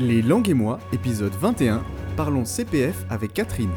Les langues et moi, épisode 21, parlons CPF avec Catherine.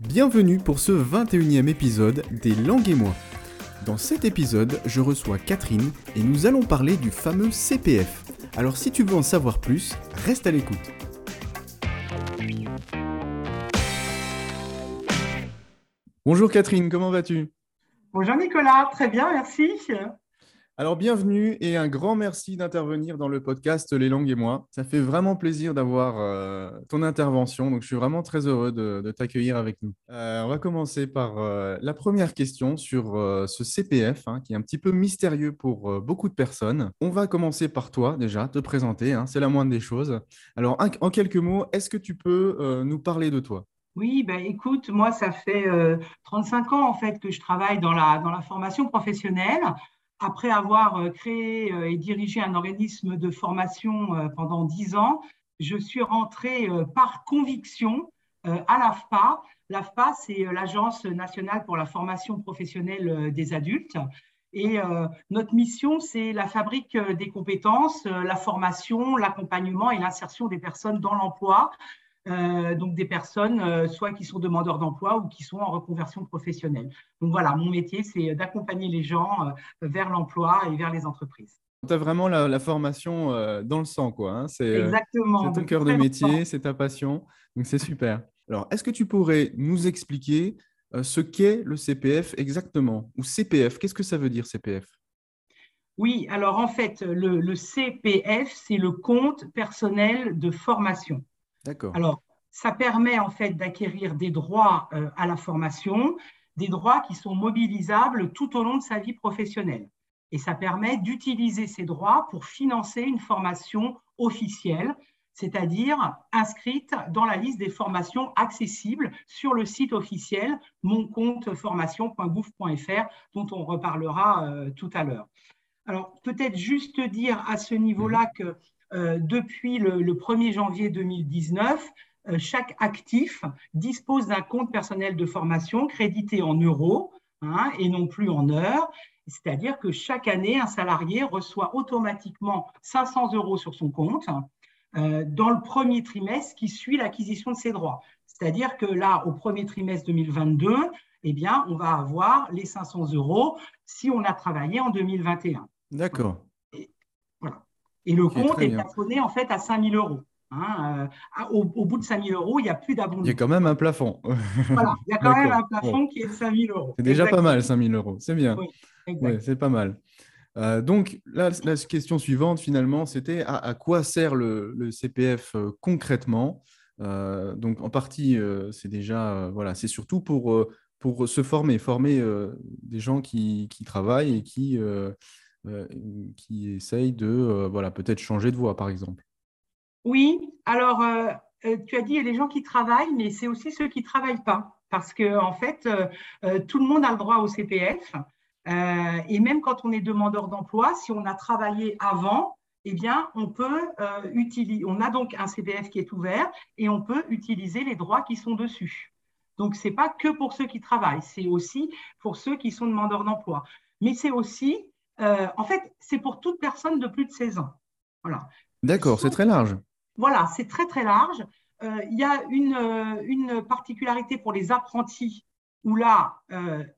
Bienvenue pour ce 21e épisode des langues et moi. Dans cet épisode, je reçois Catherine et nous allons parler du fameux CPF. Alors si tu veux en savoir plus, reste à l'écoute. Bonjour Catherine, comment vas-tu? Bonjour Nicolas, très bien, merci. Alors bienvenue et un grand merci d'intervenir dans le podcast Les langues et moi. Ça fait vraiment plaisir d'avoir euh, ton intervention, donc je suis vraiment très heureux de, t'accueillir avec nous. Euh, on va commencer par euh, la première question sur ce CPF hein, qui est un petit peu mystérieux pour beaucoup de personnes. On va commencer par toi déjà, te présenter, hein, c'est la moindre des choses. Alors en quelques mots, est-ce que tu peux nous parler de toi? Oui, ben écoute, moi, ça fait 35 ans en fait que je travaille dans la, formation professionnelle. Après avoir euh, créé euh, et dirigé un organisme de formation euh, pendant 10 ans, je suis rentrée par conviction à l'AFPA. L'AFPA, c'est l'Agence nationale pour la formation professionnelle des adultes. Et notre mission, c'est la fabrique des compétences, la formation, l'accompagnement et l'insertion des personnes dans l'emploi euh, donc des personnes euh, soit qui sont demandeurs d'emploi ou qui sont en reconversion professionnelle. Donc voilà, mon métier, c'est d'accompagner les gens euh, vers l'emploi et vers les entreprises. Tu as vraiment la, formation dans le sang, quoi. Hein. C'est Exactement. ton cœur de métier, c'est ta passion. Donc c'est super. Alors, est-ce que tu pourrais nous expliquer ce qu'est le CPF exactement Ou CPF, qu'est-ce que ça veut dire CPF oui, alors en fait, le, le CPF, c'est le compte personnel de formation. D'accord. Alors, ça permet en fait d'acquérir des droits euh, à la formation, des droits qui sont mobilisables tout au long de sa vie professionnelle. Et ça permet d'utiliser ces droits pour financer une formation officielle, c'est-à-dire inscrite dans la liste des formations accessibles sur le site officiel moncompteformation.gouv.fr, dont on reparlera euh, tout à l'heure. Alors, peut-être juste dire à ce niveau-là mmh. que depuis le, 1er janvier 2019, euh, chaque actif dispose d'un compte personnel de formation crédité en euros hein, et non plus en heures. C'est-à-dire que chaque année, un salarié reçoit automatiquement 500 euros sur son compte euh, dans le premier trimestre qui suit l'acquisition de ses droits. C'est-à-dire que là, au premier trimestre 2022, eh bien, on va avoir les 500 euros si on a travaillé en 2021. D'accord. Et le compte est plafonné en fait à 5 000 euros. Hein, euh, au, bout de 5 000 euros, il n'y a plus d'abondement. Il y a quand même un plafond. voilà, il y a quand même un plafond qui est de 5 000 euros. C'est déjà pas mal, 5 000 euros. C'est bien. Oui, c'est pas mal. Euh, donc, la question suivante, finalement, c'était à, quoi sert le, CPF euh, concrètement? Donc, en partie, c'est déjà, voilà, c'est surtout pour, pour se former, former des gens qui, qui, travaillent et qui, qui essayent de euh, voilà, peut-être changer de voie, par exemple. Oui, alors euh, tu as dit des gens qui travaillent, mais c'est aussi ceux qui ne travaillent pas. Parce que en fait, tout le monde a le droit au CPF. et même quand on est demandeur d'emploi, si on a travaillé avant, eh bien, on peut utiliser, on a donc un CPF qui est ouvert et on peut utiliser les droits qui sont dessus. Donc, ce n'est pas que pour ceux qui travaillent, c'est aussi pour ceux qui sont demandeurs d'emploi. Mais c'est aussi euh, en fait, c'est pour toute personne de plus de 16 ans. Voilà. D'accord, c'est très large. Voilà, c'est très très large. Euh, il y a euh, une, particularité pour les apprentis où là,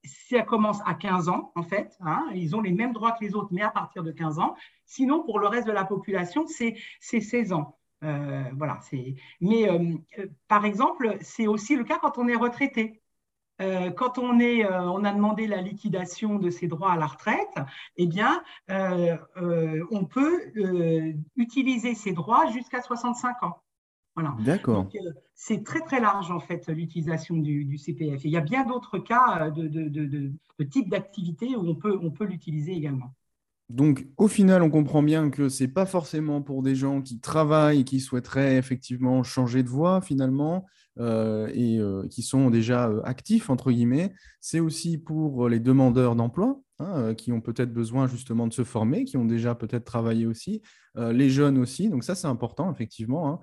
ça commence à 15 ans, en fait. Hein, ils ont les mêmes droits que les autres, mais à partir de 15 ans. Sinon, pour le reste de la population, c'est 16 ans. voilà, mais par exemple, c'est aussi le cas quand on est retraité. Euh, quand on, est, euh, on a demandé la liquidation de ses droits à la retraite, eh bien, euh, on peut utiliser ses droits jusqu'à 65 ans. Voilà. D'accord. c'est très très large en fait l'utilisation du, CPF. il y a bien d'autres cas de, de, de, de type d'activité où on peut, on peut l'utiliser également. Donc, au final, on comprend bien que ce n'est pas forcément pour des gens qui travaillent et qui souhaiteraient effectivement changer de voie finalement euh, et euh, qui sont déjà euh, actifs, entre guillemets. C'est aussi pour les demandeurs d'emploi hein, qui ont peut-être besoin justement de se former, qui ont déjà peut-être travaillé aussi, les jeunes aussi. Donc ça, c'est important, effectivement. Hein.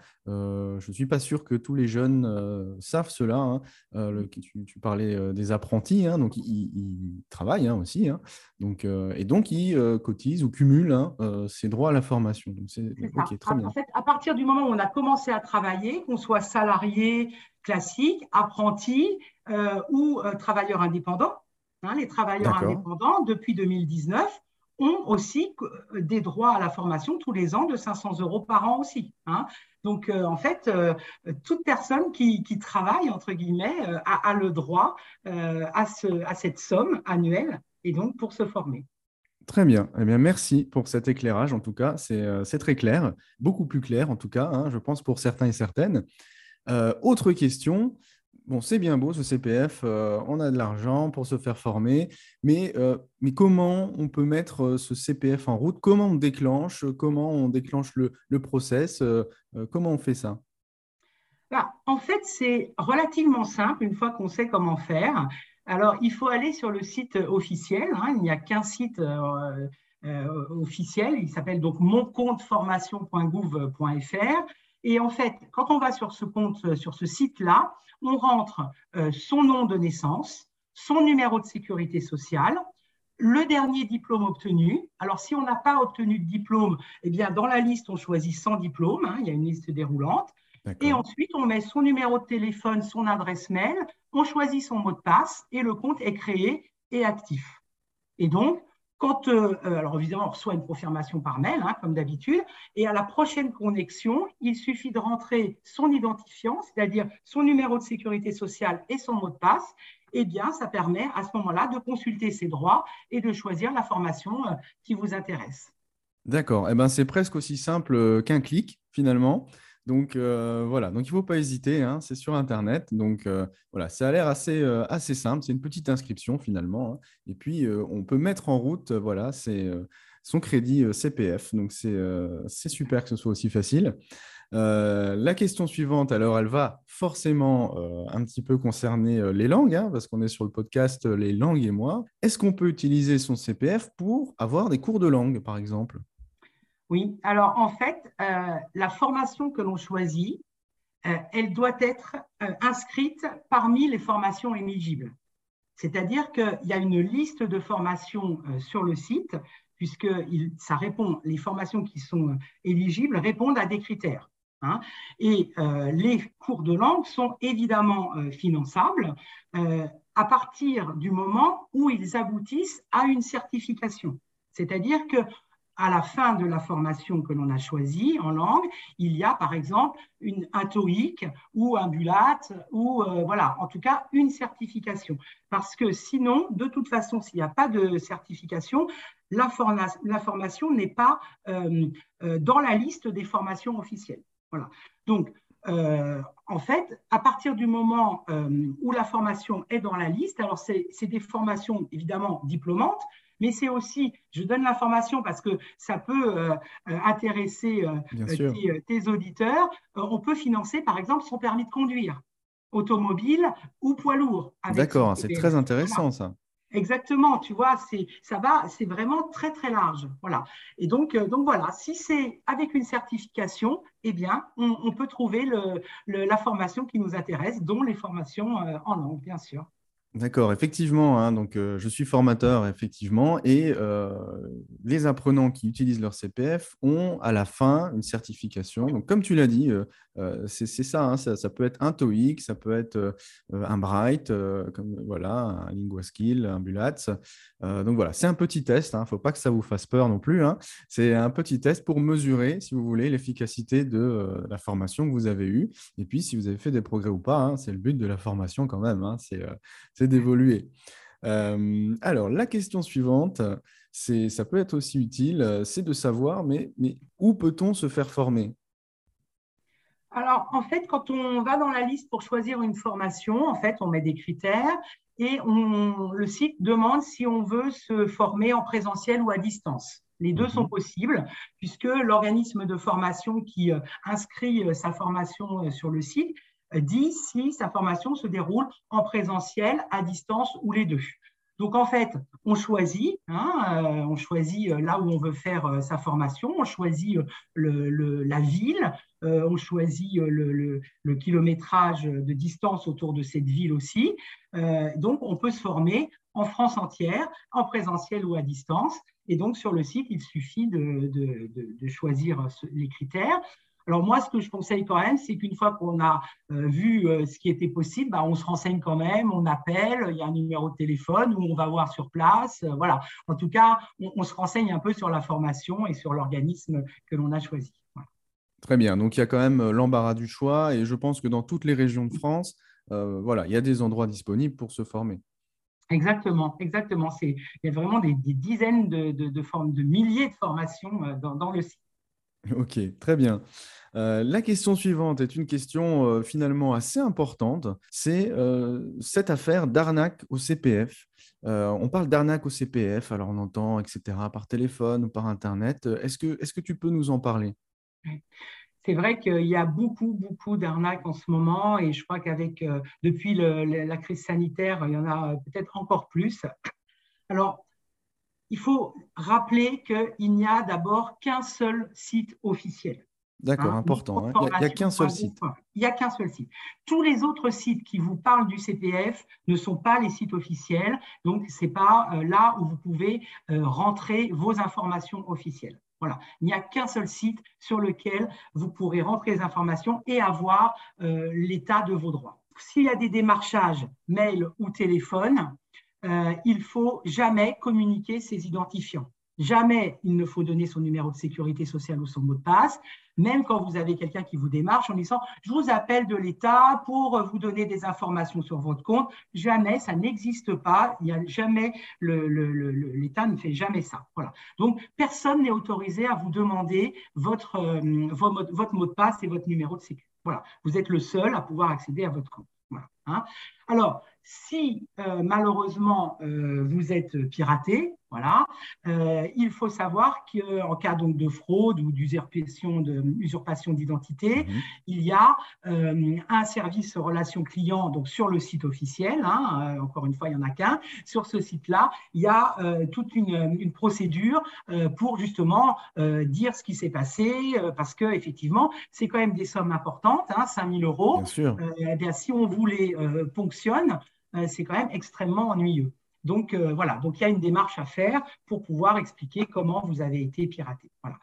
je ne suis pas sûr que tous les jeunes savent cela. Hein. tu, parlais des apprentis, donc ils, travaillent aussi. Donc, et donc, ils cotisent ou cumulent ces droits à la formation. Donc c'est très bien. En fait, à partir du moment où on a commencé à travailler, qu'on soit salarié, classique, apprenti ou travailleur indépendant, Hein, les travailleurs indépendants, depuis 2019, ont aussi euh, des droits à la formation tous les ans de 500 euros par an aussi. Hein. Donc, euh, en fait, euh, toute personne qui, travaille, entre guillemets, a, le droit à, à, cette somme annuelle et donc pour se former. Très bien. Eh bien, merci pour cet éclairage. En tout cas, c'est très clair, beaucoup plus clair, en tout cas, hein, je pense, pour certains et certaines. autre question, bon, c'est bien beau ce CPF, euh, on a de l'argent pour se faire former, mais, euh, mais comment on peut mettre euh, ce CPF en route? Comment on déclenche Comment on déclenche le, process Comment on fait ça? Bah, En fait, c'est relativement simple une fois qu'on sait comment faire. Alors, il faut aller sur le site officiel. Hein. il n'y a qu'un site officiel. Il s'appelle donc moncompteformation.gouv.fr. Et en fait, quand on va sur ce compte, sur ce site-là, on rentre euh, son nom de naissance, son numéro de sécurité sociale, le dernier diplôme obtenu. Alors, si on n'a pas obtenu de diplôme, eh bien, dans la liste, on choisit sans diplôme. Hein, il y a une liste déroulante. Et ensuite, on met son numéro de téléphone, son adresse mail, on choisit son mot de passe et le compte est créé et actif. Et donc, quand, euh, euh, alors évidemment, on reçoit une confirmation par mail, hein, comme d'habitude, et à la prochaine connexion, il suffit de rentrer son identifiant, c'est-à-dire son numéro de sécurité sociale et son mot de passe. Eh bien, ça permet à ce moment-là de consulter ses droits et de choisir la formation euh, qui vous intéresse. D'accord. Eh ben, c'est presque aussi simple qu'un clic, finalement. Donc euh, voilà, donc il ne faut pas hésiter, hein, c'est sur Internet. Donc euh, voilà, ça a l'air assez, euh, assez simple, c'est une petite inscription finalement. Hein. Et puis on peut mettre en route voilà, son crédit CPF. Donc c'est super que ce soit aussi facile. la question suivante, alors, elle va forcément un petit peu concerner les langues, hein, parce qu'on est sur le podcast Les langues et moi. Est-ce qu'on peut utiliser son CPF pour avoir des cours de langue, par exemple? Oui, alors en fait, euh, la formation que l'on choisit, euh, elle doit être euh, inscrite parmi les formations éligibles. C'est-à-dire qu'il y a une liste de formations sur le site, puisque ça répond, les formations qui sont éligibles répondent à des critères. Hein. et les cours de langue sont évidemment finançables à partir du moment où ils aboutissent à une certification. C'est-à-dire que à la fin de la formation que l'on a choisie en langue, il y a par exemple une, un TOEIC ou un BULAT ou euh, voilà, en tout cas une certification. Parce que sinon, de toute façon, s'il n'y a pas de certification, la, formation n'est pas euh, euh, dans la liste des formations officielles. Voilà. Donc, en fait, à partir du moment où la formation est dans la liste, alors c'est des formations évidemment diplômantes, mais c'est aussi, je donne l'information parce que ça peut euh, euh, intéresser euh, tes, auditeurs, on peut financer par exemple son permis de conduire, automobile ou poids lourd. D'accord, c'est très intéressant ça. Exactement, tu vois, c'est ça va, c'est vraiment très très large, voilà. Et donc donc voilà, si c'est avec une certification, eh bien, on, peut trouver la formation qui nous intéresse, dont les formations en langue, bien sûr. D'accord, effectivement. Hein, donc, je suis formateur, effectivement, et les apprenants qui utilisent leur CPF ont à la fin une certification. Comme tu l'as dit, c'est ça, hein, ça, peut être un TOEIC, ça peut être un Bright, comme voilà, un LinguaSkill, un Bulatz. donc voilà, c'est un petit test. Il hein, ne faut pas que ça vous fasse peur non plus. C'est un petit test pour mesurer, si vous voulez, l'efficacité de la formation que vous avez eue. Et puis, si vous avez fait des progrès ou pas, c'est le but de la formation quand même. D'évoluer. Euh, alors, la question suivante, c'est, ça peut être aussi utile, euh, c'est de savoir, mais, mais où peut-on se faire former? Alors, en fait, quand on va dans la liste pour choisir une formation, en fait, on met des critères et on, le site demande si on veut se former en présentiel ou à distance. Les deux sont mhm. possibles puisque l'organisme de formation qui euh, inscrit sa formation sur le site dit si sa formation se déroule en présentiel, à distance ou les deux. Donc en fait, on choisit, hein, euh, on choisit là où on veut faire sa formation, on choisit la ville, on choisit le, kilométrage de distance autour de cette ville aussi. donc on peut se former en France entière, en présentiel ou à distance. Et donc sur le site, il suffit de choisir les critères. Alors moi, ce que je conseille quand même, c'est qu'une fois qu'on a euh, vu euh, ce qui était possible, bah, on se renseigne quand même, on appelle, il y a un numéro de téléphone où on va voir sur place. Euh, voilà. En tout cas, on, se renseigne un peu sur la formation et sur l'organisme que l'on a choisi. Très bien. Donc il y a quand même l'embarras du choix et je pense que dans toutes les régions de France, voilà, il y a des endroits disponibles pour se former. Exactement, exactement. il y a vraiment des, dizaines de, formes, de milliers de formations dans le site. Ok, très bien. Euh, la question suivante est une question euh, finalement assez importante. C'est euh, cette affaire d'arnaque au CPF. on parle d'arnaque au CPF, alors on entend, etc., par téléphone ou par Internet. Est-ce que, est que tu peux nous en parler? C'est vrai qu'il y a beaucoup, beaucoup d'arnaques en ce moment et je crois qu'avec depuis la crise sanitaire, il y en a peut-être encore plus. Alors, il faut rappeler qu'il n'y a d'abord qu'un seul site officiel. D'accord, hein, important. Hein. Il n'y a, qu'un seul site. Il n'y a qu'un seul site. Tous les autres sites qui vous parlent du CPF ne sont pas les sites officiels. Donc, ce n'est pas euh, là où vous pouvez euh, rentrer vos informations officielles. Voilà. Il n'y a qu'un seul site sur lequel vous pourrez rentrer les informations et avoir euh, l'état de vos droits. S'il y a des démarchages, mail ou téléphone, euh, il faut jamais communiquer ses identifiants. Jamais il ne faut donner son numéro de sécurité sociale ou son mot de passe, même quand vous avez quelqu'un qui vous démarche en disant je vous appelle de l'État pour vous donner des informations sur votre compte. Jamais, ça n'existe pas. Il y a jamais l'État ne fait jamais ça. Voilà. Donc personne n'est autorisé à vous demander votre, euh, votre, mot de passe et votre numéro de sécurité. Voilà. Vous êtes le seul à pouvoir accéder à votre compte. Hein. Alors, si euh, malheureusement euh, vous êtes piraté, voilà, euh, il faut savoir qu'en cas donc de fraude ou d'usurpation d'identité, mhm. il y a un service relation client donc sur le site officiel. Hein, encore une fois, il y en a qu'un. Sur ce site-là, il y a toute une, procédure pour justement dire ce qui s'est passé, parce que effectivement, c'est quand même des sommes importantes, hein, 5 000 euros. Bien sûr. Eh si on vous les ponctionne, c'est quand même extrêmement ennuyeux. Donc euh, voilà, donc il y a une démarche à faire pour pouvoir expliquer comment vous avez été piraté. Voilà.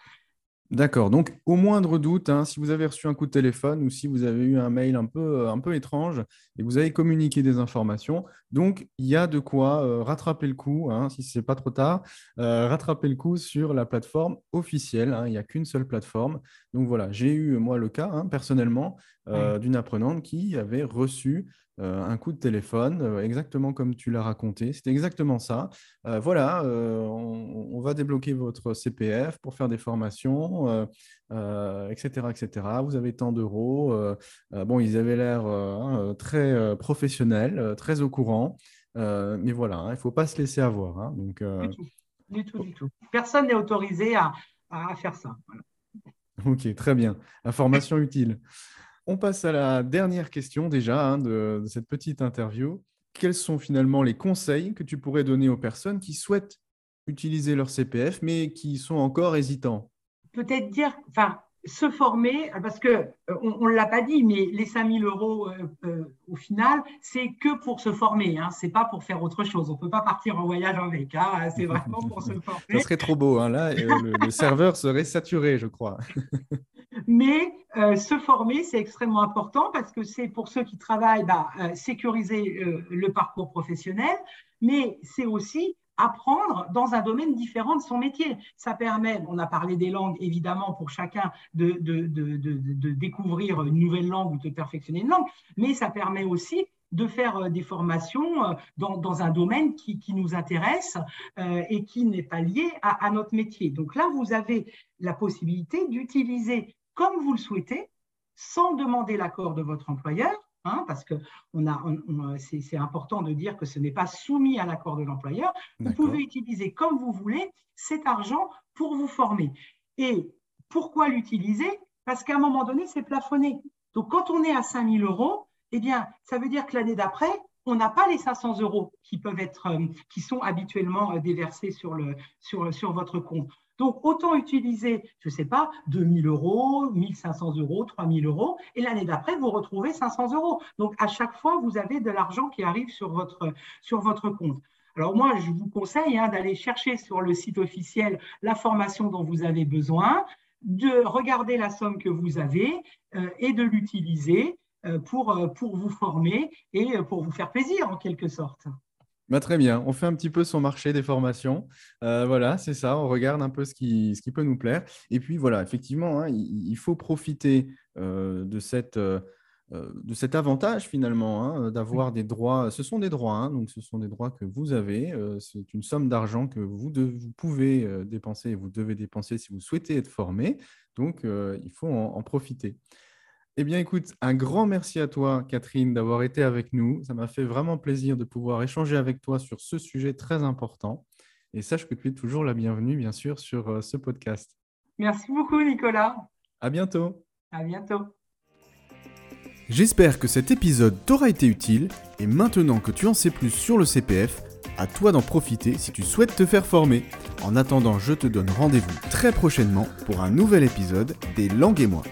D'accord. Donc, au moindre doute, hein, si vous avez reçu un coup de téléphone ou si vous avez eu un mail un peu, euh, un peu étrange et vous avez communiqué des informations, donc il y a de quoi rattraper le coup, hein, si ce n'est pas trop tard, rattraper le coup sur la plateforme officielle. Hein. il n'y a qu'une seule plateforme. Donc voilà, j'ai eu moi le cas personnellement d'une apprenante qui avait reçu euh, un coup de téléphone, euh, exactement comme tu l'as raconté. C'était exactement ça. Euh, voilà, on, va débloquer votre CPF pour faire des formations, etc., etc. Vous avez tant d'euros. bon, ils avaient l'air hein, très professionnels, très au courant. mais voilà, hein, il ne faut pas se laisser avoir. Hein. donc, du, tout. du tout, Personne n'est autorisé à, faire ça. Ok, très bien. Information utile. On passe à la dernière question déjà hein, de, cette petite interview. Quels sont finalement les conseils que tu pourrais donner aux personnes qui souhaitent utiliser leur CPF mais qui sont encore hésitants? Peut-être dire, se former, parce que euh, on ne l'a pas dit, mais les 5000 euros euh, euh, au final, c'est que pour se former, hein, c'est pas pour faire autre chose. On ne peut pas partir en voyage avec, hein, c'est vraiment pour se former. Ça serait trop beau, hein, là, le, serveur serait saturé, je crois. Mais euh, se former, c'est extrêmement important parce que c'est pour ceux qui travaillent, bah, sécuriser euh, le parcours professionnel, mais c'est aussi apprendre dans un domaine différent de son métier. Ça permet, on a parlé des langues évidemment pour chacun de, découvrir une nouvelle langue ou de perfectionner une langue, mais ça permet aussi de faire des formations dans, un domaine qui, nous intéresse et qui n'est pas lié à, notre métier. Donc là, vous avez la possibilité d'utiliser comme vous le souhaitez, sans demander l'accord de votre employeur, hein, parce que c'est, important de dire que ce n'est pas soumis à l'accord de l'employeur. Vous pouvez utiliser comme vous voulez cet argent pour vous former. Et pourquoi l'utiliser? Parce qu'à un moment donné, c'est plafonné. Donc, quand on est à 5 000 euros, eh bien, ça veut dire que l'année d'après, on n'a pas les 500 euros qui peuvent être, qui sont habituellement déversés sur, le, sur, sur votre compte. Donc, autant utiliser, je ne sais pas, 2000 euros, 1500 euros, 3000 euros, et l'année d'après, vous retrouvez 500 euros. Donc, à chaque fois, vous avez de l'argent qui arrive sur votre, compte. Alors moi, je vous conseille hein, d'aller chercher sur le site officiel la formation dont vous avez besoin, de regarder la somme que vous avez euh, et de l'utiliser euh, euh, pour vous former et pour vous faire plaisir en quelque sorte. Bah, très bien, on fait un petit peu son marché des formations. voilà, c'est ça, on regarde un peu ce qui, peut nous plaire. Et puis voilà, effectivement, hein, il, faut profiter de cette euh, de cet avantage finalement hein, d'avoir des droits. Ce sont des droits, hein, donc ce sont des droits que vous avez. Euh, c'est une somme d'argent que vous, pouvez euh, dépenser et vous devez dépenser si vous souhaitez être formé. Donc il faut en, profiter. Eh bien, écoute, un grand merci à toi, Catherine, d'avoir été avec nous. Ça m'a fait vraiment plaisir de pouvoir échanger avec toi sur ce sujet très important. Et sache que tu es toujours la bienvenue, bien sûr, sur ce podcast. Merci beaucoup, Nicolas. À bientôt. À bientôt. J'espère que cet épisode t'aura été utile et maintenant que tu en sais plus sur le CPF, à toi d'en profiter si tu souhaites te faire former. En attendant, je te donne rendez-vous très prochainement pour un nouvel épisode des Langues et moi.